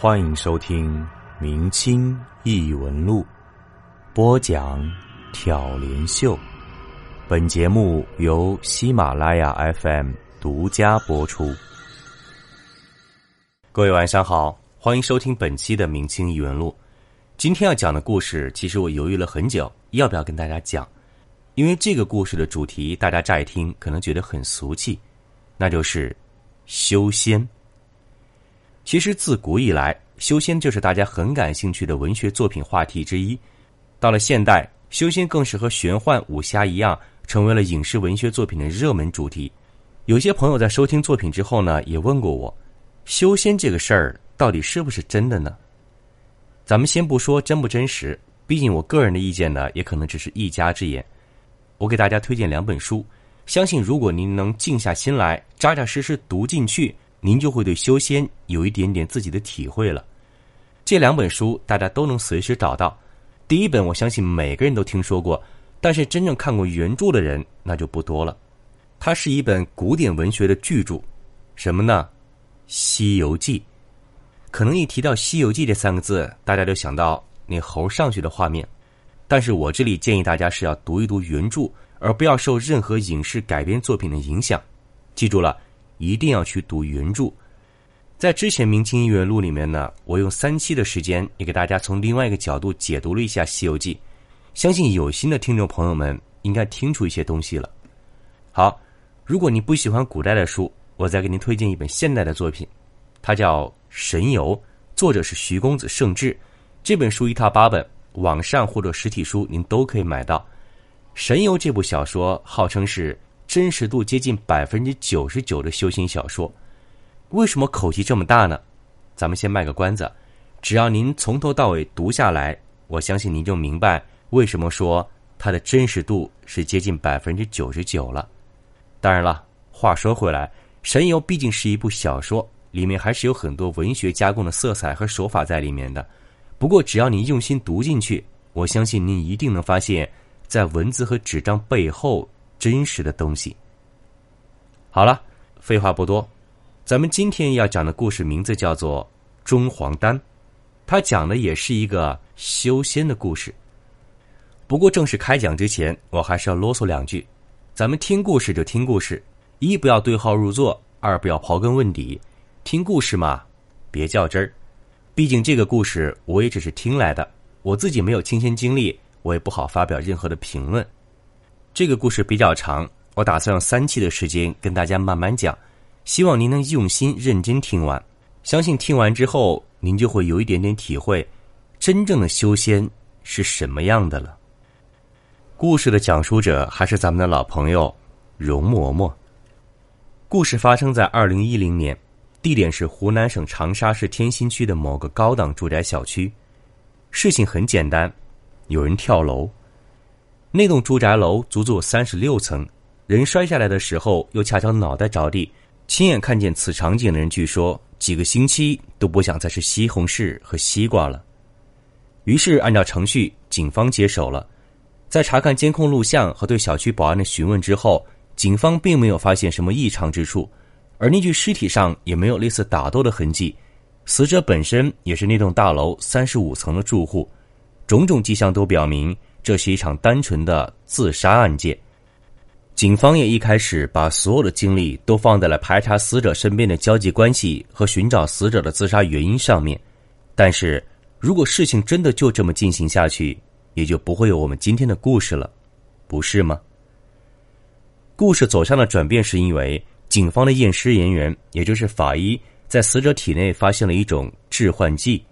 欢迎收听《明清异闻录》，播讲挑帘秀。本节目由喜马拉雅 FM 独家播出。各位晚上好，欢迎收听本期的《明清异闻录》。今天要讲的故事，其实我犹豫了很久，要不要跟大家讲？因为这个故事的主题，大家乍一听可能觉得很俗气，那就是修仙。其实自古以来，修仙就是大家很感兴趣的文学作品话题之一。到了现代，修仙更是和玄幻、武侠一样，成为了影视文学作品的热门主题。有些朋友在收听作品之后呢，也问过我，修仙这个事儿到底是不是真的呢？咱们先不说真不真实，毕竟我个人的意见呢，也可能只是一家之言。我给大家推荐两本书，相信如果您能静下心来，扎扎实实读进去，您就会对修仙有一点点自己的体会了。这两本书大家都能随时找到。第一本我相信每个人都听说过，但是真正看过原著的人那就不多了。它是一本古典文学的巨著，什么呢？《西游记》。可能一提到《西游记》这三个字，大家就想到那猴上去的画面。但是我这里建议大家是要读一读原著，而不要受任何影视改编作品的影响。记住了，一定要去读原著。在之前《明清音乐录》里面呢，我用三期的时间也给大家从另外一个角度解读了一下《西游记》，相信有心的听众朋友们应该听出一些东西了。好，如果你不喜欢古代的书，我再给您推荐一本现代的作品，它叫。神游，作者是徐公子盛志。这本书一套八本，网上或者实体书您都可以买到。神游这部小说号称是真实度接近百分之九十九的修行小说。为什么口气这么大呢？咱们先卖个关子，只要您从头到尾读下来，我相信您就明白为什么说它的真实度是接近百分之九十九了。当然了，话说回来，神游毕竟是一部小说。里面还是有很多文学加工的色彩和手法在里面的，不过只要你用心读进去，我相信您一定能发现，在文字和纸张背后真实的东西。好了，废话不多，咱们今天要讲的故事名字叫做《中黄丹》，它讲的也是一个修仙的故事。不过正式开讲之前，我还是要啰嗦两句，咱们听故事就听故事，一不要对号入座，二不要刨根问底。听故事嘛，别较真儿。毕竟这个故事我也只是听来的，我自己没有亲身经历，我也不好发表任何的评论。这个故事比较长，我打算用三期的时间跟大家慢慢讲，希望您能用心认真听完。相信听完之后，您就会有一点点体会，真正的修仙是什么样的了。故事的讲述者还是咱们的老朋友容嬷嬷。故事发生在二零一零年。地点是湖南省长沙市天心区的某个高档住宅小区。事情很简单，有人跳楼。那栋住宅楼足足三十六层，人摔下来的时候又恰巧脑袋着地。亲眼看见此场景的人，据说几个星期都不想再吃西红柿和西瓜了。于是按照程序，警方接手了。在查看监控录像和对小区保安的询问之后，警方并没有发现什么异常之处。而那具尸体上也没有类似打斗的痕迹，死者本身也是那栋大楼三十五层的住户，种种迹象都表明这是一场单纯的自杀案件。警方也一开始把所有的精力都放在了排查死者身边的交际关系和寻找死者的自杀原因上面，但是如果事情真的就这么进行下去，也就不会有我们今天的故事了，不是吗？故事走向的转变是因为。警方的验尸人员，也就是法医，在死者体内发现了一种致幻剂，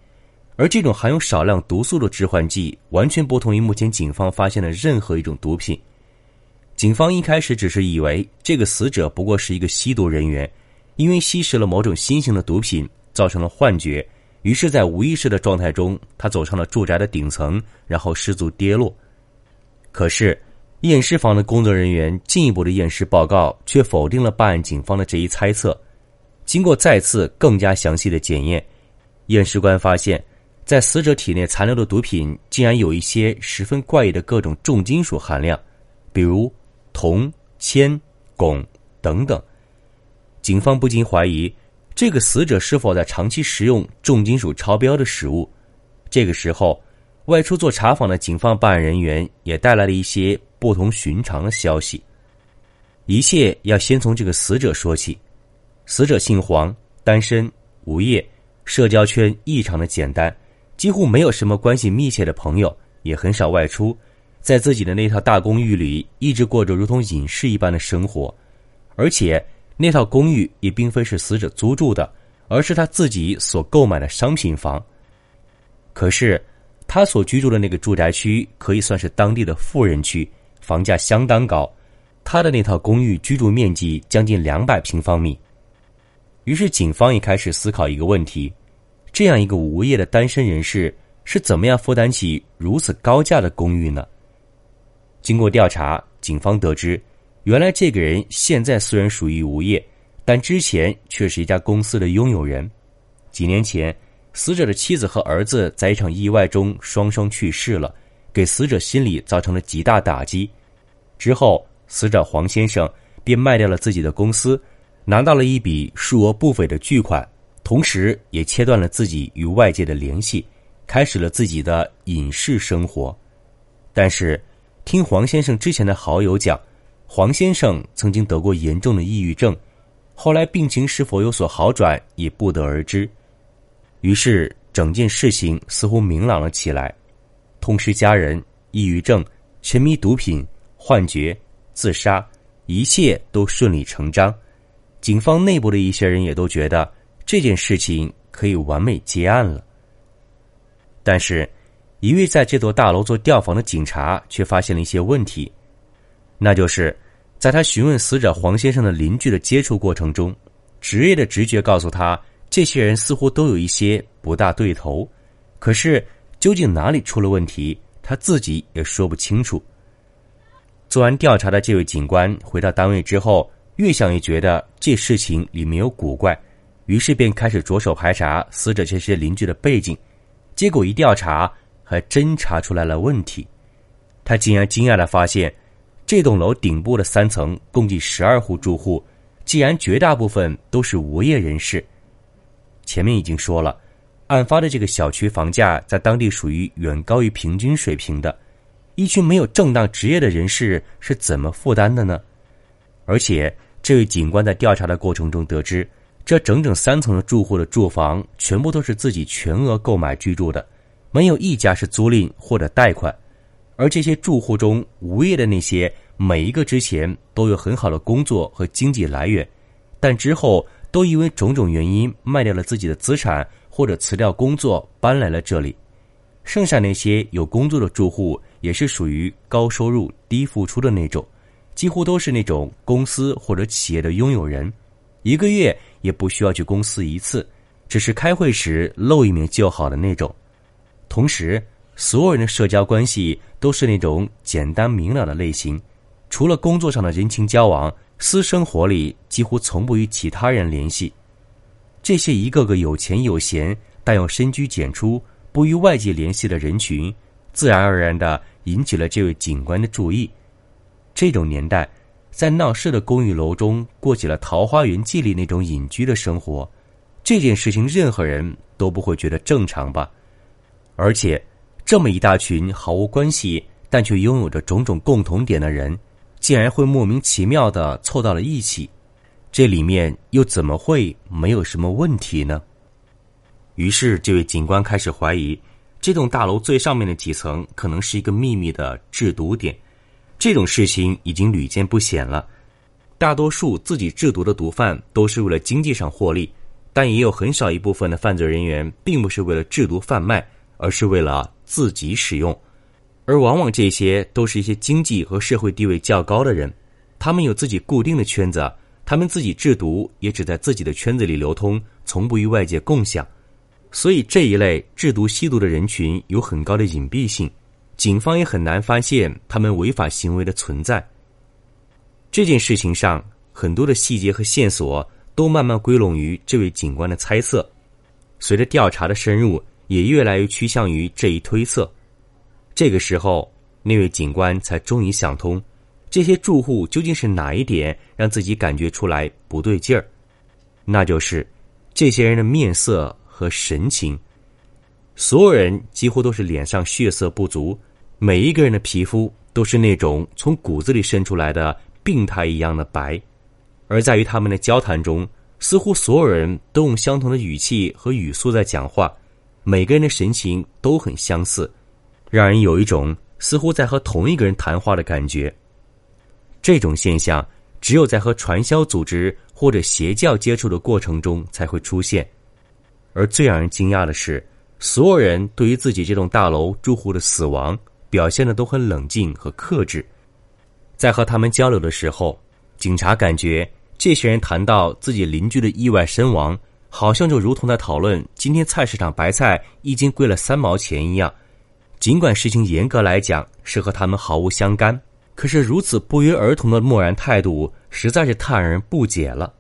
而这种含有少量毒素的致幻剂，完全不同于目前警方发现的任何一种毒品。警方一开始只是以为这个死者不过是一个吸毒人员，因为吸食了某种新型的毒品，造成了幻觉，于是，在无意识的状态中，他走上了住宅的顶层，然后失足跌落。可是。验尸房的工作人员进一步的验尸报告却否定了办案警方的这一猜测。经过再次更加详细的检验，验尸官发现，在死者体内残留的毒品竟然有一些十分怪异的各种重金属含量，比如铜、铅、汞等等。警方不禁怀疑，这个死者是否在长期食用重金属超标的食物？这个时候，外出做查访的警方办案人员也带来了一些不同寻常的消息。一切要先从这个死者说起。死者姓黄，单身，无业，社交圈异常的简单，几乎没有什么关系密切的朋友，也很少外出，在自己的那套大公寓里一直过着如同隐士一般的生活，而且那套公寓也并非是死者租住的，而是他自己所购买的商品房。可是，他所居住的那个住宅区可以算是当地的富人区，房价相当高。他的那套公寓居住面积将近两百平方米，于是警方也开始思考一个问题：这样一个无业的单身人士是怎么样负担起如此高价的公寓呢？经过调查，警方得知，原来这个人现在虽然属于无业，但之前却是一家公司的拥有人。几年前，死者的妻子和儿子在一场意外中双双去世了，给死者心理造成了极大打击。之后。死者黄先生便卖掉了自己的公司，拿到了一笔数额不菲的巨款，同时也切断了自己与外界的联系，开始了自己的隐士生活。但是，听黄先生之前的好友讲，黄先生曾经得过严重的抑郁症，后来病情是否有所好转也不得而知。于是，整件事情似乎明朗了起来：痛失家人、抑郁症、沉迷毒品、幻觉。自杀，一切都顺理成章。警方内部的一些人也都觉得这件事情可以完美结案了。但是，一位在这座大楼做调访的警察却发现了一些问题，那就是在他询问死者黄先生的邻居的接触过程中，职业的直觉告诉他，这些人似乎都有一些不大对头。可是，究竟哪里出了问题，他自己也说不清楚。做完调查的这位警官回到单位之后，越想越觉得这事情里面有古怪，于是便开始着手排查死者这些邻居的背景。结果一调查，还真查出来了问题。他竟然惊讶的发现，这栋楼顶部的三层共计十二户住户，竟然绝大部分都是无业人士。前面已经说了，案发的这个小区房价在当地属于远高于平均水平的。一群没有正当职业的人士是怎么负担的呢？而且，这位警官在调查的过程中得知，这整整三层的住户的住房全部都是自己全额购买居住的，没有一家是租赁或者贷款。而这些住户中无业的那些，每一个之前都有很好的工作和经济来源，但之后都因为种种原因卖掉了自己的资产，或者辞掉工作搬来了这里。剩下那些有工作的住户。也是属于高收入低付出的那种，几乎都是那种公司或者企业的拥有人，一个月也不需要去公司一次，只是开会时露一面就好的那种。同时，所有人的社交关系都是那种简单明了的类型，除了工作上的人情交往，私生活里几乎从不与其他人联系。这些一个个有钱有闲但又深居简出、不与外界联系的人群，自然而然的。引起了这位警官的注意。这种年代，在闹市的公寓楼中过起了《桃花源记》里那种隐居的生活，这件事情任何人都不会觉得正常吧？而且，这么一大群毫无关系但却拥有着种种共同点的人，竟然会莫名其妙的凑到了一起，这里面又怎么会没有什么问题呢？于是，这位警官开始怀疑。这栋大楼最上面的几层可能是一个秘密的制毒点，这种事情已经屡见不鲜了。大多数自己制毒的毒贩都是为了经济上获利，但也有很少一部分的犯罪人员并不是为了制毒贩卖，而是为了自己使用。而往往这些都是一些经济和社会地位较高的人，他们有自己固定的圈子，他们自己制毒也只在自己的圈子里流通，从不与外界共享。所以这一类制毒吸毒的人群有很高的隐蔽性，警方也很难发现他们违法行为的存在。这件事情上很多的细节和线索都慢慢归拢于这位警官的猜测，随着调查的深入，也越来越趋向于这一推测。这个时候，那位警官才终于想通，这些住户究竟是哪一点让自己感觉出来不对劲儿？那就是。这些人的面色和神情。所有人几乎都是脸上血色不足，每一个人的皮肤都是那种从骨子里渗出来的病态一样的白。而在于他们的交谈中，似乎所有人都用相同的语气和语速在讲话，每个人的神情都很相似，让人有一种似乎在和同一个人谈话的感觉。这种现象只有在和传销组织或者邪教接触的过程中才会出现，而最让人惊讶的是。所有人对于自己这栋大楼住户的死亡表现的都很冷静和克制，在和他们交流的时候，警察感觉这些人谈到自己邻居的意外身亡，好像就如同在讨论今天菜市场白菜一斤贵了三毛钱一样。尽管事情严格来讲是和他们毫无相干，可是如此不约而同的漠然态度实在是太让人不解了。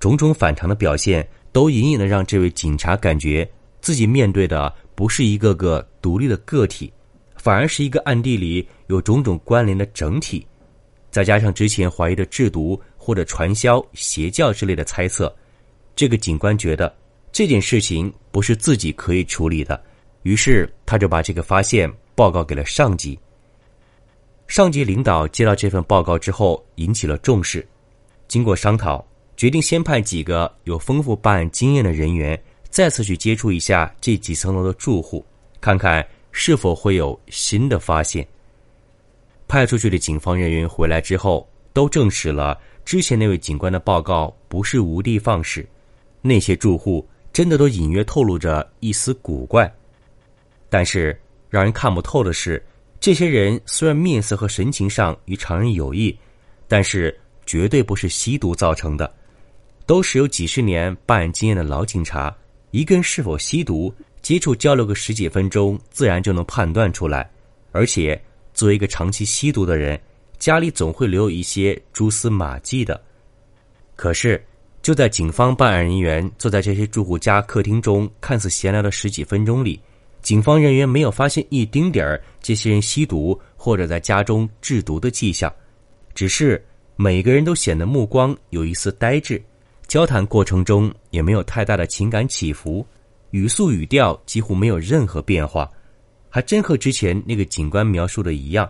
种种反常的表现都隐隐的让这位警察感觉。自己面对的不是一个个独立的个体，反而是一个暗地里有种种关联的整体。再加上之前怀疑的制毒或者传销、邪教之类的猜测，这个警官觉得这件事情不是自己可以处理的，于是他就把这个发现报告给了上级。上级领导接到这份报告之后，引起了重视，经过商讨，决定先派几个有丰富办案经验的人员。再次去接触一下这几层楼的住户，看看是否会有新的发现。派出去的警方人员回来之后，都证实了之前那位警官的报告不是无的放矢，那些住户真的都隐约透露着一丝古怪。但是让人看不透的是，这些人虽然面色和神情上与常人有异，但是绝对不是吸毒造成的，都是有几十年办案经验的老警察。一个人是否吸毒，接触交流个十几分钟，自然就能判断出来。而且，作为一个长期吸毒的人，家里总会留有一些蛛丝马迹的。可是，就在警方办案人员坐在这些住户家客厅中看似闲聊的十几分钟里，警方人员没有发现一丁点儿这些人吸毒或者在家中制毒的迹象，只是每个人都显得目光有一丝呆滞。交谈过程中也没有太大的情感起伏，语速语调几乎没有任何变化，还真和之前那个警官描述的一样。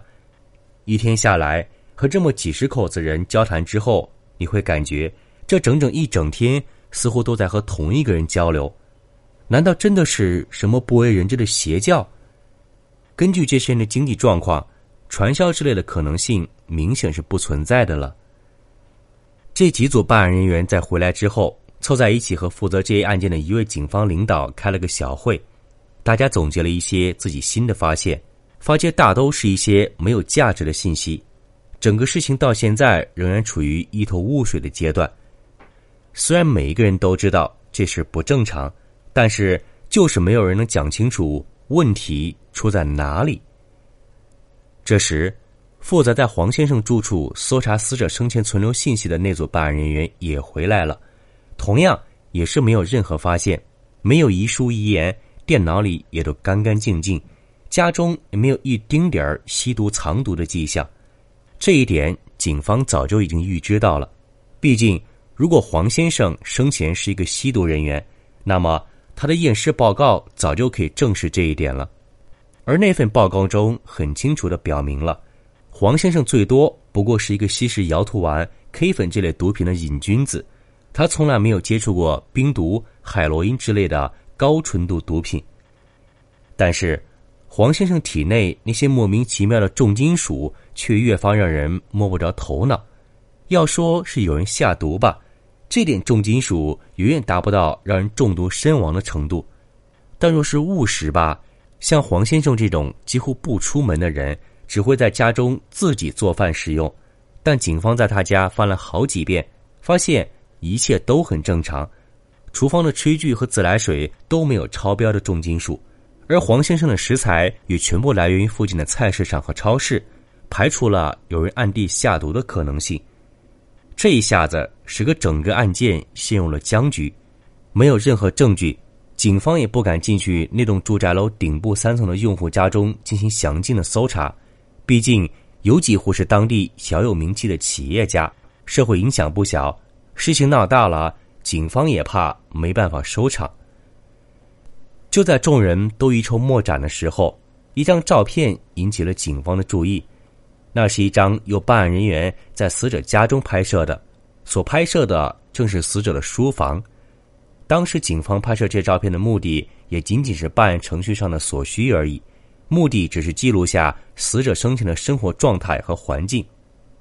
一天下来，和这么几十口子人交谈之后，你会感觉这整整一整天似乎都在和同一个人交流。难道真的是什么不为人知的邪教？根据这些人的经济状况，传销之类的可能性明显是不存在的了。这几组办案人员在回来之后，凑在一起和负责这一案件的一位警方领导开了个小会，大家总结了一些自己新的发现，发现大都是一些没有价值的信息。整个事情到现在仍然处于一头雾水的阶段。虽然每一个人都知道这事不正常，但是就是没有人能讲清楚问题出在哪里。这时。负责在黄先生住处搜查死者生前存留信息的那组办案人员也回来了，同样也是没有任何发现，没有遗书遗言，电脑里也都干干净净，家中也没有一丁点儿吸毒藏毒的迹象。这一点警方早就已经预知到了，毕竟如果黄先生生前是一个吸毒人员，那么他的验尸报告早就可以证实这一点了，而那份报告中很清楚的表明了。黄先生最多不过是一个吸食摇头丸、K 粉这类毒品的瘾君子，他从来没有接触过冰毒、海洛因之类的高纯度毒品。但是，黄先生体内那些莫名其妙的重金属却越发让人摸不着头脑。要说是有人下毒吧，这点重金属远远达不到让人中毒身亡的程度。但若是误食吧，像黄先生这种几乎不出门的人。只会在家中自己做饭食用，但警方在他家翻了好几遍，发现一切都很正常，厨房的炊具和自来水都没有超标的重金属，而黄先生的食材也全部来源于附近的菜市场和超市，排除了有人暗地下毒的可能性。这一下子使个整个案件陷入了僵局，没有任何证据，警方也不敢进去那栋住宅楼顶部三层的用户家中进行详尽的搜查。毕竟有几户是当地小有名气的企业家，社会影响不小。事情闹大了，警方也怕没办法收场。就在众人都一筹莫展的时候，一张照片引起了警方的注意。那是一张由办案人员在死者家中拍摄的，所拍摄的正是死者的书房。当时警方拍摄这照片的目的，也仅仅是办案程序上的所需而已，目的只是记录下死者生前的生活状态和环境。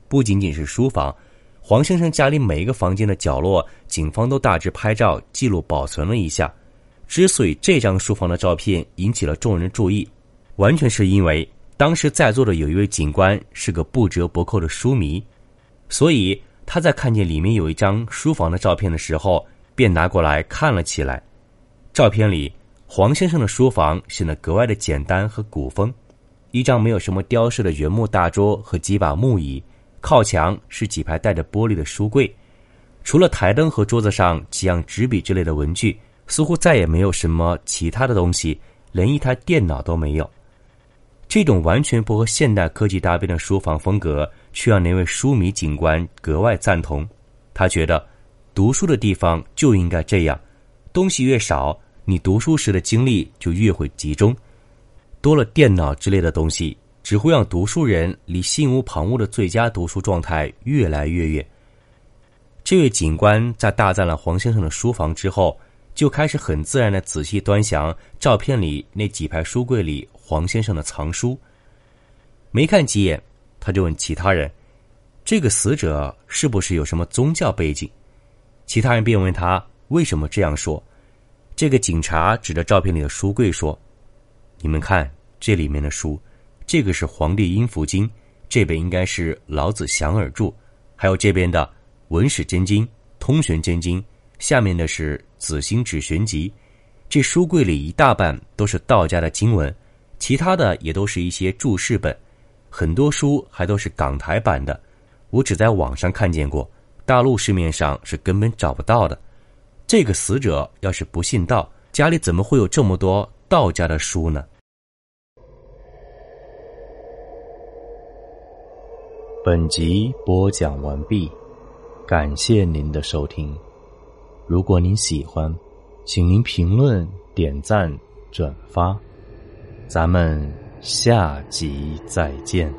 不仅仅是书房，黄先生家里每一个房间的角落，警方都大致拍照记录保存了一下。之所以这张书房的照片引起了众人注意，完全是因为。当时在座的有一位警官是个不折不扣的书迷，所以他在看见里面有一张书房的照片的时候，便拿过来看了起来。照片里，黄先生的书房显得格外的简单和古风，一张没有什么雕饰的原木大桌和几把木椅，靠墙是几排带着玻璃的书柜，除了台灯和桌子上几样纸笔之类的文具，似乎再也没有什么其他的东西，连一台电脑都没有。这种完全不和现代科技搭边的书房风格，却让那位书迷警官格外赞同。他觉得，读书的地方就应该这样：东西越少，你读书时的精力就越会集中；多了电脑之类的东西，只会让读书人离心无旁骛的最佳读书状态越来越远。这位警官在大赞了黄先生的书房之后，就开始很自然的仔细端详照片里那几排书柜里。黄先生的藏书，没看几眼，他就问其他人：“这个死者是不是有什么宗教背景？”其他人便问他为什么这样说。这个警察指着照片里的书柜说：“你们看这里面的书，这个是《黄帝阴符经》，这本应该是老子降耳著，还有这边的《文史真经》《通玄真经》，下面的是《紫心指玄集》。这书柜里一大半都是道家的经文。”其他的也都是一些注释本，很多书还都是港台版的，我只在网上看见过，大陆市面上是根本找不到的。这个死者要是不信道，家里怎么会有这么多道家的书呢？本集播讲完毕，感谢您的收听。如果您喜欢，请您评论、点赞、转发。咱们下集再见。